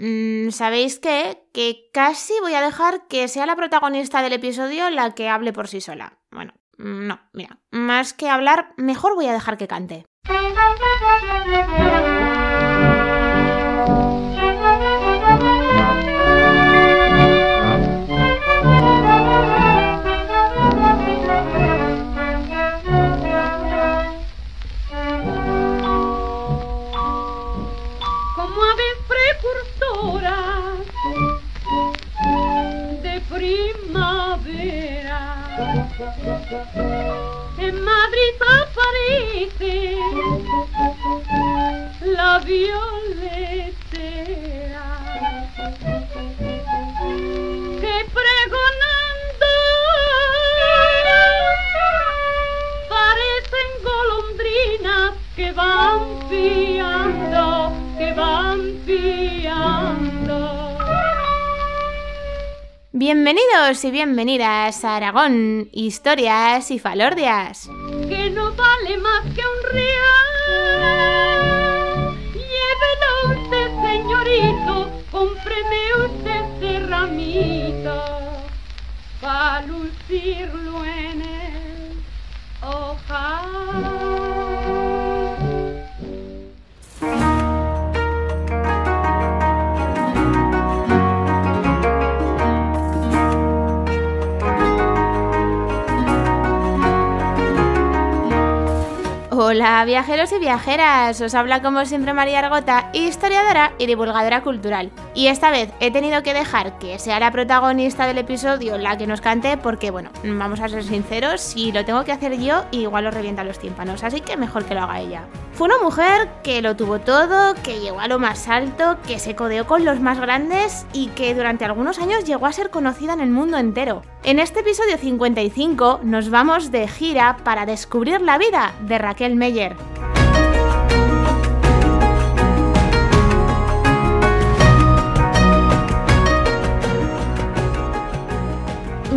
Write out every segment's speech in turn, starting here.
mm, ¿sabéis qué? Que casi voy a dejar que sea la protagonista del episodio la que hable por sí sola. Bueno, mm, no, mira, más que hablar, mejor voy a dejar que cante. En Madrid aparece Bienvenidos y bienvenidas a Aragón, historias y falordias. Viajeros y viajeras, os habla como siempre María Argota, historiadora y divulgadora cultural. Y esta vez he tenido que dejar que sea la protagonista del episodio la que nos cante porque, bueno, vamos a ser sinceros, si lo tengo que hacer yo, igual os revienta los tímpanos, así que mejor que lo haga ella. Fue una mujer que lo tuvo todo, que llegó a lo más alto, que se codeó con los más grandes y que durante algunos años llegó a ser conocida en el mundo entero. En este episodio 55 nos vamos de gira para descubrir la vida de Raquel Meyer.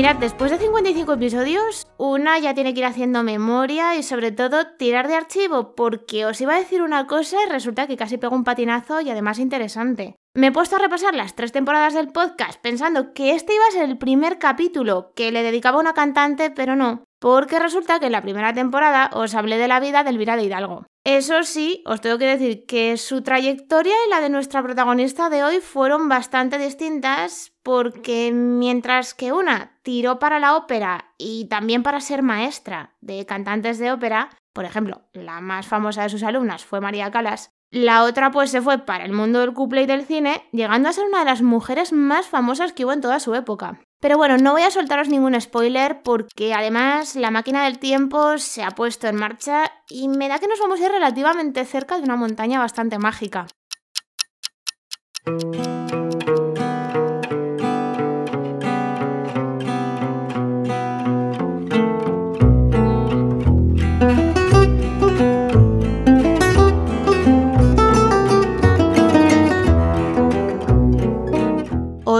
Mirad, después de 55 episodios, una ya tiene que ir haciendo memoria y sobre todo tirar de archivo, porque os iba a decir una cosa y resulta que casi pego un patinazo y además interesante. Me he puesto a repasar las tres temporadas del podcast pensando que este iba a ser el primer capítulo que le dedicaba a una cantante, pero no, porque resulta que en la primera temporada os hablé de la vida de Elvira de Hidalgo. Eso sí, os tengo que decir que su trayectoria y la de nuestra protagonista de hoy fueron bastante distintas porque mientras que una tiró para la ópera y también para ser maestra de cantantes de ópera, por ejemplo, la más famosa de sus alumnas fue María Calas, la otra pues se fue para el mundo del couple y del cine, llegando a ser una de las mujeres más famosas que hubo en toda su época. Pero bueno, no voy a soltaros ningún spoiler porque además la máquina del tiempo se ha puesto en marcha y me da que nos vamos a ir relativamente cerca de una montaña bastante mágica.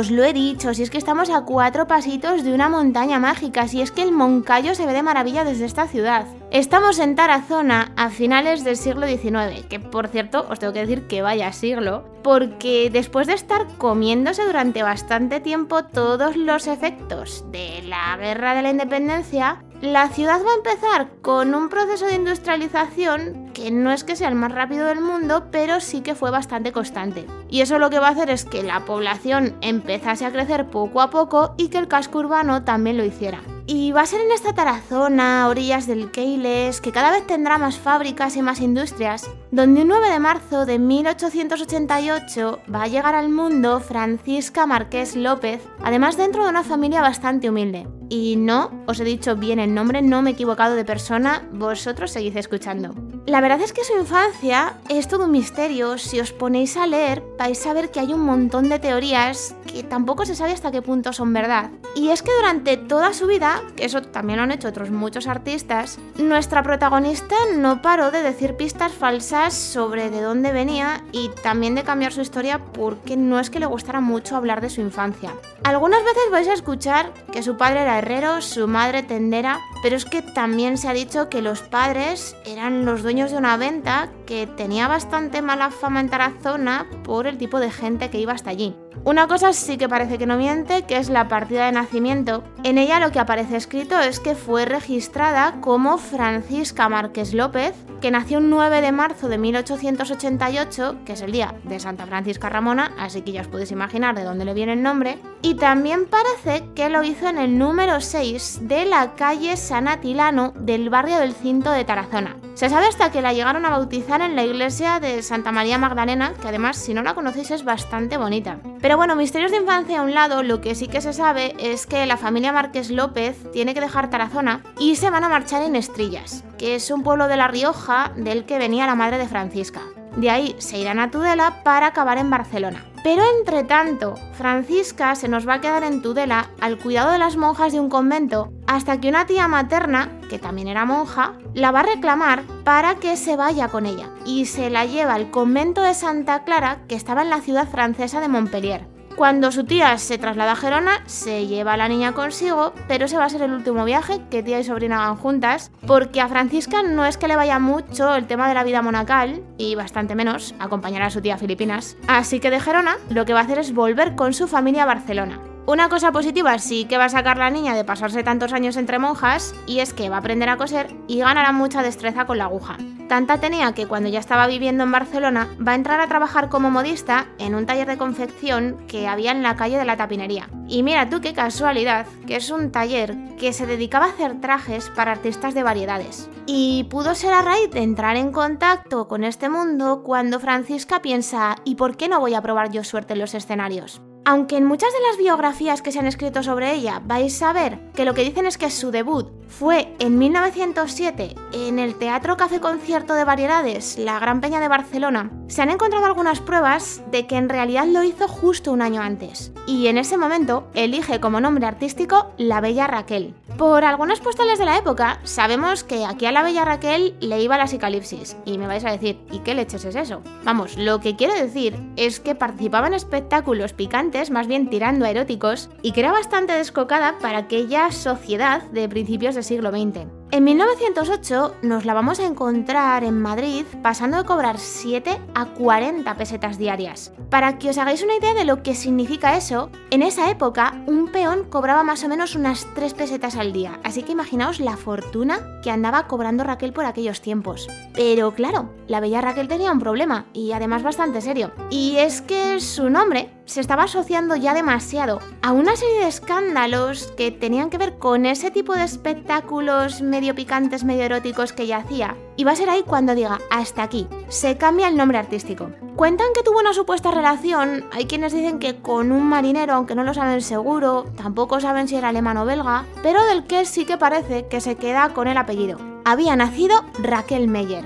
Os lo he dicho, si es que estamos a cuatro pasitos de una montaña mágica, si es que el Moncayo se ve de maravilla desde esta ciudad. Estamos en Tarazona a finales del siglo XIX, que por cierto os tengo que decir que vaya siglo, porque después de estar comiéndose durante bastante tiempo todos los efectos de la guerra de la independencia, la ciudad va a empezar con un proceso de industrialización que no es que sea el más rápido del mundo, pero sí que fue bastante constante. Y eso lo que va a hacer es que la población empezase a crecer poco a poco y que el casco urbano también lo hiciera. Y va a ser en esta Tarazona, orillas del Keiles, que cada vez tendrá más fábricas y más industrias, donde un 9 de marzo de 1888 va a llegar al mundo Francisca Marqués López, además dentro de una familia bastante humilde. Y no, os he dicho bien el nombre, no me he equivocado de persona, vosotros seguid escuchando. La verdad es que su infancia es todo un misterio, si os ponéis a leer vais a ver que hay un montón de teorías que tampoco se sabe hasta qué punto son verdad. Y es que durante toda su vida, que eso también lo han hecho otros muchos artistas, nuestra protagonista no paró de decir pistas falsas sobre de dónde venía y también de cambiar su historia porque no es que le gustara mucho hablar de su infancia. Algunas veces vais a escuchar que su padre era herrero, su madre tendera, pero es que también se ha dicho que los padres eran los dueños de una venta que tenía bastante mala fama en Tarazona por el tipo de gente que iba hasta allí. Una cosa sí que parece que no miente, que es la partida de nacimiento. En ella lo que aparece escrito es que fue registrada como Francisca Márquez López, que nació el 9 de marzo de 1888, que es el día de Santa Francisca Ramona, así que ya os podéis imaginar de dónde le viene el nombre. Y también parece que lo hizo en el número 6 de la calle San Atilano del barrio del Cinto de Tarazona. Se sabe hasta que la llegaron a bautizar en la iglesia de Santa María Magdalena, que además si no la conocéis es bastante bonita. Pero bueno, misterios de infancia a un lado, lo que sí que se sabe es que la familia Márquez López tiene que dejar Tarazona y se van a marchar en Estrillas, que es un pueblo de La Rioja del que venía la madre de Francisca. De ahí se irán a Tudela para acabar en Barcelona. Pero entre tanto, Francisca se nos va a quedar en Tudela al cuidado de las monjas de un convento hasta que una tía materna, que también era monja, la va a reclamar para que se vaya con ella y se la lleva al convento de Santa Clara que estaba en la ciudad francesa de Montpellier. Cuando su tía se traslada a Gerona, se lleva a la niña consigo, pero ese va a ser el último viaje que tía y sobrina hagan juntas, porque a Francisca no es que le vaya mucho el tema de la vida monacal, y bastante menos acompañar a su tía a Filipinas. Así que de Gerona lo que va a hacer es volver con su familia a Barcelona. Una cosa positiva sí que va a sacar la niña de pasarse tantos años entre monjas y es que va a aprender a coser y ganará mucha destreza con la aguja. Tanta tenía que cuando ya estaba viviendo en Barcelona va a entrar a trabajar como modista en un taller de confección que había en la calle de la tapinería. Y mira tú qué casualidad, que es un taller que se dedicaba a hacer trajes para artistas de variedades. Y pudo ser a raíz de entrar en contacto con este mundo cuando Francisca piensa ¿y por qué no voy a probar yo suerte en los escenarios? Aunque en muchas de las biografías que se han escrito sobre ella vais a ver que lo que dicen es que su debut fue en 1907 en el Teatro Café Concierto de Variedades, la Gran Peña de Barcelona, se han encontrado algunas pruebas de que en realidad lo hizo justo un año antes. Y en ese momento elige como nombre artístico La Bella Raquel. Por algunas postales de la época, sabemos que aquí a la Bella Raquel le iba la psicalipsis. Y me vais a decir, ¿y qué leches es eso? Vamos, lo que quiero decir es que participaba en espectáculos picantes, más bien tirando a eróticos, y que era bastante descocada para aquella sociedad de principios del siglo XX. En 1908 nos la vamos a encontrar en Madrid pasando de cobrar 7 a 40 pesetas diarias. Para que os hagáis una idea de lo que significa eso, en esa época un peón cobraba más o menos unas 3 pesetas al día, así que imaginaos la fortuna que andaba cobrando Raquel por aquellos tiempos. Pero claro, la bella Raquel tenía un problema, y además bastante serio, y es que su nombre se estaba asociando ya demasiado a una serie de escándalos que tenían que ver con ese tipo de espectáculos medio picantes, medio eróticos que ella hacía. Y va a ser ahí cuando diga, hasta aquí, se cambia el nombre artístico. Cuentan que tuvo una supuesta relación, hay quienes dicen que con un marinero, aunque no lo saben seguro, tampoco saben si era alemán o belga, pero del que sí que parece que se queda con el apellido. Había nacido Raquel Meyer.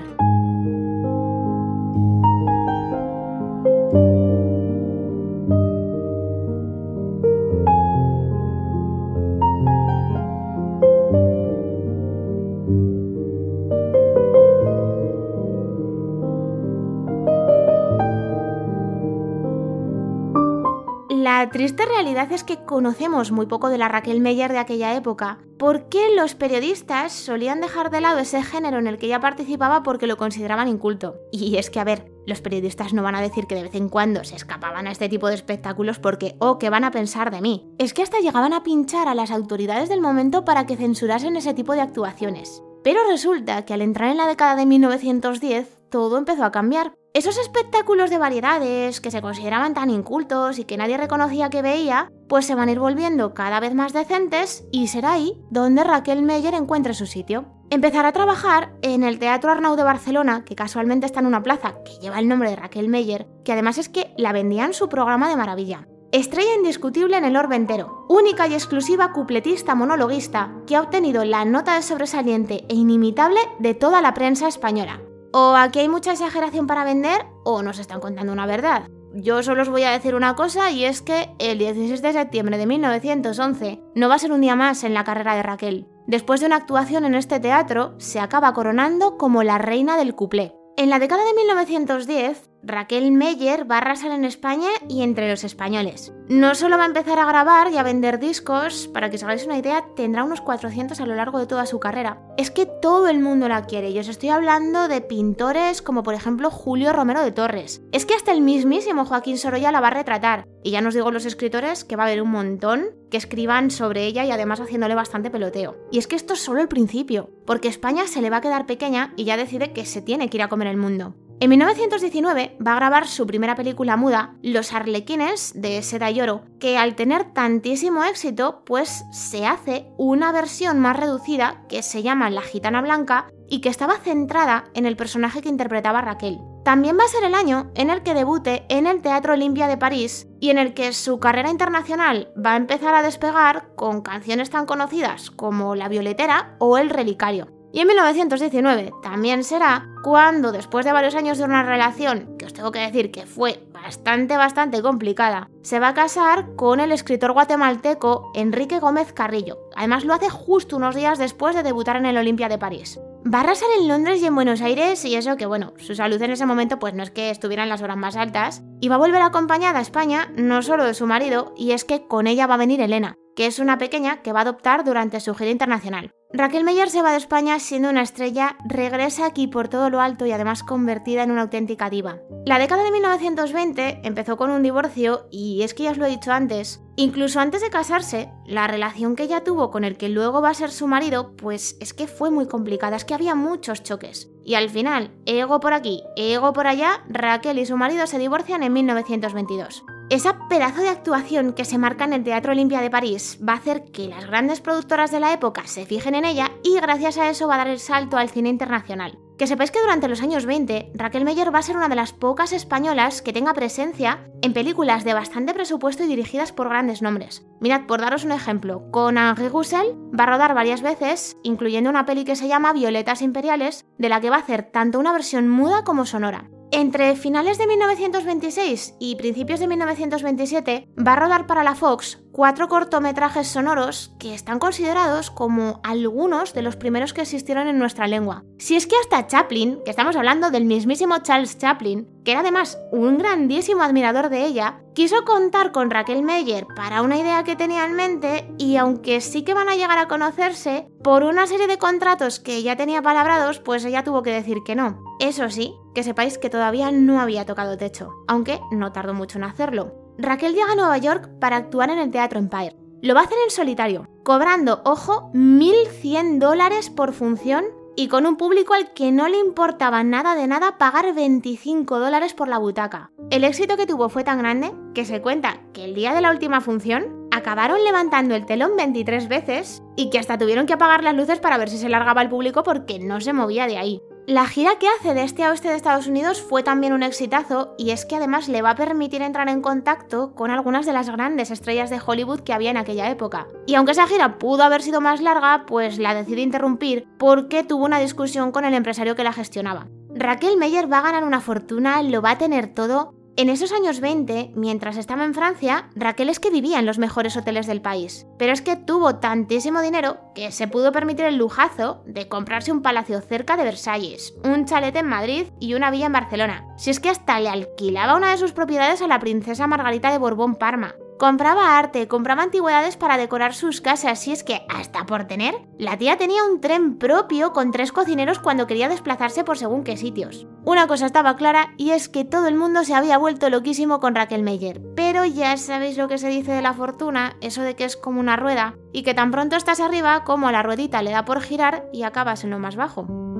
Triste realidad es que conocemos muy poco de la Raquel Meyer de aquella época, porque los periodistas solían dejar de lado ese género en el que ella participaba porque lo consideraban inculto. Y es que, a ver, los periodistas no van a decir que de vez en cuando se escapaban a este tipo de espectáculos porque, oh, ¿qué van a pensar de mí? Es que hasta llegaban a pinchar a las autoridades del momento para que censurasen ese tipo de actuaciones. Pero resulta que al entrar en la década de 1910, todo empezó a cambiar. Esos espectáculos de variedades que se consideraban tan incultos y que nadie reconocía que veía, pues se van a ir volviendo cada vez más decentes y será ahí donde Raquel Meyer encuentre su sitio. Empezará a trabajar en el Teatro Arnau de Barcelona, que casualmente está en una plaza que lleva el nombre de Raquel Meyer, que además es que la vendían su programa de maravilla. Estrella indiscutible en el orbe entero, única y exclusiva cupletista monologuista que ha obtenido la nota de sobresaliente e inimitable de toda la prensa española. O aquí hay mucha exageración para vender o nos están contando una verdad. Yo solo os voy a decir una cosa y es que el 16 de septiembre de 1911 no va a ser un día más en la carrera de Raquel. Después de una actuación en este teatro, se acaba coronando como la reina del cuplé. En la década de 1910, Raquel Meyer va a arrasar en España y entre los españoles. No solo va a empezar a grabar y a vender discos, para que os hagáis una idea, tendrá unos 400 a lo largo de toda su carrera. Es que todo el mundo la quiere y os estoy hablando de pintores como por ejemplo Julio Romero de Torres. Es que hasta el mismísimo Joaquín Sorolla la va a retratar. Y ya nos digo los escritores que va a haber un montón que escriban sobre ella y además haciéndole bastante peloteo. Y es que esto es solo el principio, porque España se le va a quedar pequeña y ya decide que se tiene que ir a comer el mundo. En 1919 va a grabar su primera película muda, Los Arlequines de Seda y Oro, que al tener tantísimo éxito, pues se hace una versión más reducida que se llama La Gitana Blanca y que estaba centrada en el personaje que interpretaba Raquel. También va a ser el año en el que debute en el Teatro Olimpia de París y en el que su carrera internacional va a empezar a despegar con canciones tan conocidas como La Violetera o El Relicario. Y en 1919 también será cuando, después de varios años de una relación, que os tengo que decir que fue bastante, bastante complicada, se va a casar con el escritor guatemalteco Enrique Gómez Carrillo. Además lo hace justo unos días después de debutar en el Olimpia de París. Va a arrasar en Londres y en Buenos Aires y eso que bueno, su salud en ese momento pues no es que estuviera en las horas más altas. Y va a volver acompañada a España no solo de su marido, y es que con ella va a venir Elena, que es una pequeña que va a adoptar durante su gira internacional. Raquel Meyer se va de España siendo una estrella, regresa aquí por todo lo alto y además convertida en una auténtica diva. La década de 1920 empezó con un divorcio y es que ya os lo he dicho antes, incluso antes de casarse, la relación que ella tuvo con el que luego va a ser su marido, pues es que fue muy complicada, es que había muchos choques. Y al final, ego por aquí, ego por allá, Raquel y su marido se divorcian en 1922. Esa pedazo de actuación que se marca en el Teatro Olimpia de París va a hacer que las grandes productoras de la época se fijen en ella y gracias a eso va a dar el salto al cine internacional. Que sepáis que durante los años 20, Raquel Meyer va a ser una de las pocas españolas que tenga presencia en películas de bastante presupuesto y dirigidas por grandes nombres. Mirad, por daros un ejemplo, con Henri Roussel va a rodar varias veces, incluyendo una peli que se llama Violetas Imperiales, de la que va a hacer tanto una versión muda como sonora. Entre finales de 1926 y principios de 1927 va a rodar para la Fox cuatro cortometrajes sonoros que están considerados como algunos de los primeros que existieron en nuestra lengua. Si es que hasta Chaplin, que estamos hablando del mismísimo Charles Chaplin, que era además un grandísimo admirador de ella, quiso contar con Raquel Meyer para una idea que tenía en mente y aunque sí que van a llegar a conocerse, por una serie de contratos que ya tenía palabrados, pues ella tuvo que decir que no. Eso sí, que sepáis que todavía no había tocado techo, aunque no tardó mucho en hacerlo. Raquel llega a Nueva York para actuar en el Teatro Empire. Lo va a hacer en solitario, cobrando, ojo, 1.100 dólares por función y con un público al que no le importaba nada de nada pagar 25 dólares por la butaca. El éxito que tuvo fue tan grande que se cuenta que el día de la última función acabaron levantando el telón 23 veces y que hasta tuvieron que apagar las luces para ver si se largaba el público porque no se movía de ahí. La gira que hace de este a oeste de Estados Unidos fue también un exitazo y es que además le va a permitir entrar en contacto con algunas de las grandes estrellas de Hollywood que había en aquella época. Y aunque esa gira pudo haber sido más larga, pues la decidió interrumpir porque tuvo una discusión con el empresario que la gestionaba. Raquel Meyer va a ganar una fortuna, lo va a tener todo, en esos años 20, mientras estaba en Francia, Raquel es que vivía en los mejores hoteles del país. Pero es que tuvo tantísimo dinero que se pudo permitir el lujazo de comprarse un palacio cerca de Versalles, un chalet en Madrid y una villa en Barcelona. Si es que hasta le alquilaba una de sus propiedades a la princesa Margarita de Borbón Parma. Compraba arte, compraba antigüedades para decorar sus casas y es que, hasta por tener, la tía tenía un tren propio con tres cocineros cuando quería desplazarse por según qué sitios. Una cosa estaba clara y es que todo el mundo se había vuelto loquísimo con Raquel Meyer, pero ya sabéis lo que se dice de la fortuna, eso de que es como una rueda y que tan pronto estás arriba como la ruedita le da por girar y acabas en lo más bajo.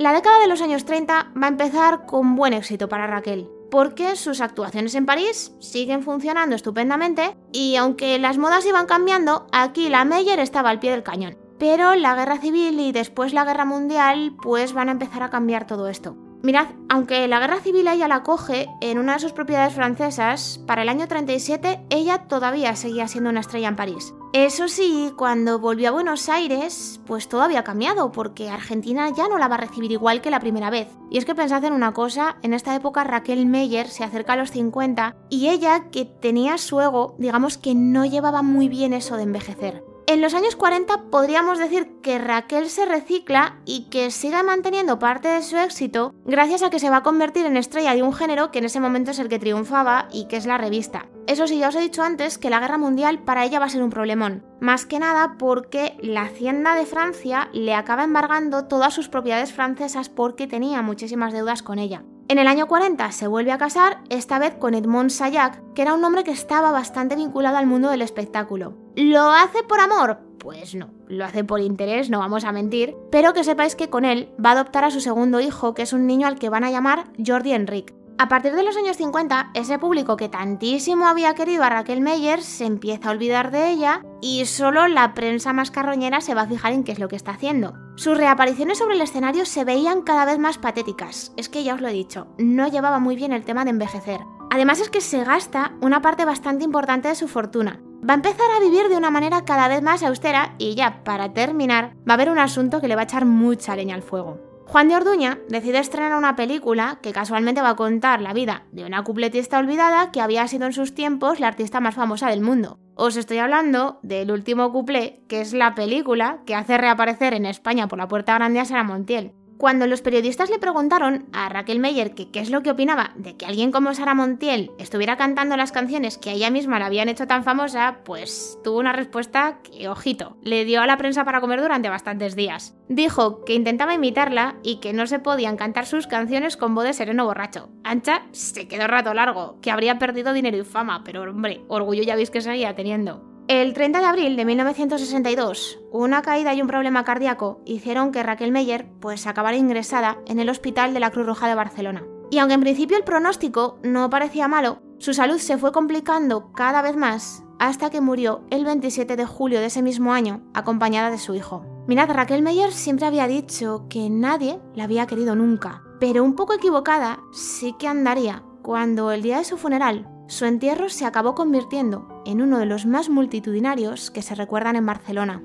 La década de los años 30 va a empezar con buen éxito para Raquel, porque sus actuaciones en París siguen funcionando estupendamente y aunque las modas iban cambiando, aquí la Meyer estaba al pie del cañón. Pero la guerra civil y después la guerra mundial pues van a empezar a cambiar todo esto. Mirad, aunque la guerra civil ella la coge en una de sus propiedades francesas, para el año 37 ella todavía seguía siendo una estrella en París. Eso sí, cuando volvió a Buenos Aires, pues todo había cambiado, porque Argentina ya no la va a recibir igual que la primera vez. Y es que pensad en una cosa, en esta época Raquel Meyer se acerca a los 50 y ella, que tenía su ego, digamos que no llevaba muy bien eso de envejecer. En los años 40 podríamos decir que Raquel se recicla y que sigue manteniendo parte de su éxito gracias a que se va a convertir en estrella de un género que en ese momento es el que triunfaba y que es la revista. Eso sí, ya os he dicho antes que la guerra mundial para ella va a ser un problemón. Más que nada porque la hacienda de Francia le acaba embargando todas sus propiedades francesas porque tenía muchísimas deudas con ella. En el año 40 se vuelve a casar, esta vez con Edmond Sayac, que era un hombre que estaba bastante vinculado al mundo del espectáculo. ¿Lo hace por amor? Pues no, lo hace por interés, no vamos a mentir, pero que sepáis que con él va a adoptar a su segundo hijo, que es un niño al que van a llamar Jordi Enrique. A partir de los años 50, ese público que tantísimo había querido a Raquel Meyer se empieza a olvidar de ella y solo la prensa más carroñera se va a fijar en qué es lo que está haciendo. Sus reapariciones sobre el escenario se veían cada vez más patéticas. Es que ya os lo he dicho, no llevaba muy bien el tema de envejecer. Además es que se gasta una parte bastante importante de su fortuna. Va a empezar a vivir de una manera cada vez más austera y ya, para terminar, va a haber un asunto que le va a echar mucha leña al fuego. Juan de Orduña decide estrenar una película que casualmente va a contar la vida de una cupletista olvidada que había sido en sus tiempos la artista más famosa del mundo. Os estoy hablando del último cuplé, que es la película que hace reaparecer en España por la puerta grande a Sara Montiel. Cuando los periodistas le preguntaron a Raquel Meyer qué es lo que opinaba de que alguien como Sara Montiel estuviera cantando las canciones que a ella misma la habían hecho tan famosa, pues tuvo una respuesta que, ojito, le dio a la prensa para comer durante bastantes días. Dijo que intentaba imitarla y que no se podían cantar sus canciones con voz de sereno borracho. Ancha se quedó rato largo, que habría perdido dinero y fama, pero hombre, orgullo ya veis que seguía teniendo. El 30 de abril de 1962, una caída y un problema cardíaco hicieron que Raquel Meyer pues acabara ingresada en el Hospital de la Cruz Roja de Barcelona. Y aunque en principio el pronóstico no parecía malo, su salud se fue complicando cada vez más hasta que murió el 27 de julio de ese mismo año, acompañada de su hijo. Mirad, Raquel Meyer siempre había dicho que nadie la había querido nunca, pero un poco equivocada sí que andaría cuando el día de su funeral su entierro se acabó convirtiendo en uno de los más multitudinarios que se recuerdan en Barcelona.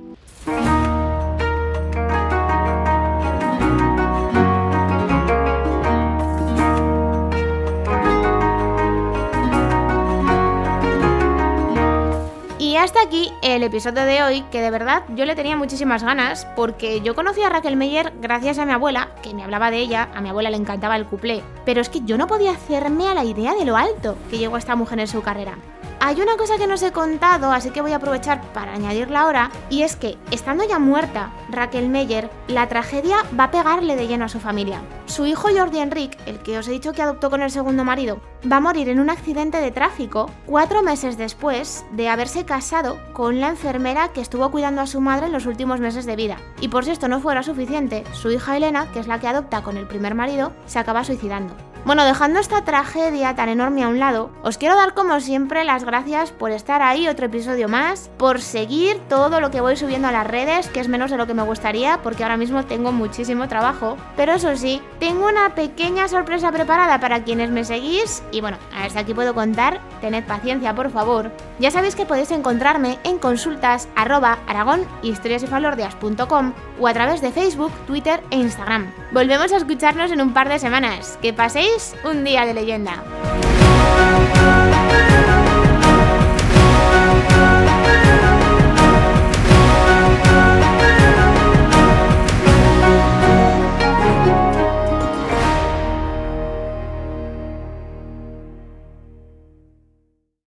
Hasta aquí el episodio de hoy, que de verdad yo le tenía muchísimas ganas, porque yo conocí a Raquel Meyer gracias a mi abuela, que me hablaba de ella, a mi abuela le encantaba el cuplé, pero es que yo no podía hacerme a la idea de lo alto que llegó esta mujer en su carrera. Hay una cosa que no os he contado, así que voy a aprovechar para añadirla ahora, y es que, estando ya muerta Raquel Meyer, la tragedia va a pegarle de lleno a su familia. Su hijo Jordi Enrique, el que os he dicho que adoptó con el segundo marido, va a morir en un accidente de tráfico cuatro meses después de haberse casado con la enfermera que estuvo cuidando a su madre en los últimos meses de vida. Y por si esto no fuera suficiente, su hija Elena, que es la que adopta con el primer marido, se acaba suicidando. Bueno, dejando esta tragedia tan enorme a un lado, os quiero dar como siempre las gracias por estar ahí otro episodio más, por seguir todo lo que voy subiendo a las redes, que es menos de lo que me gustaría porque ahora mismo tengo muchísimo trabajo, pero eso sí, tengo una pequeña sorpresa preparada para quienes me seguís y bueno, hasta aquí puedo contar, tened paciencia por favor. Ya sabéis que podéis encontrarme en consultas arroba o a través de Facebook, Twitter e Instagram. Volvemos a escucharnos en un par de semanas. Que paséis un día de leyenda.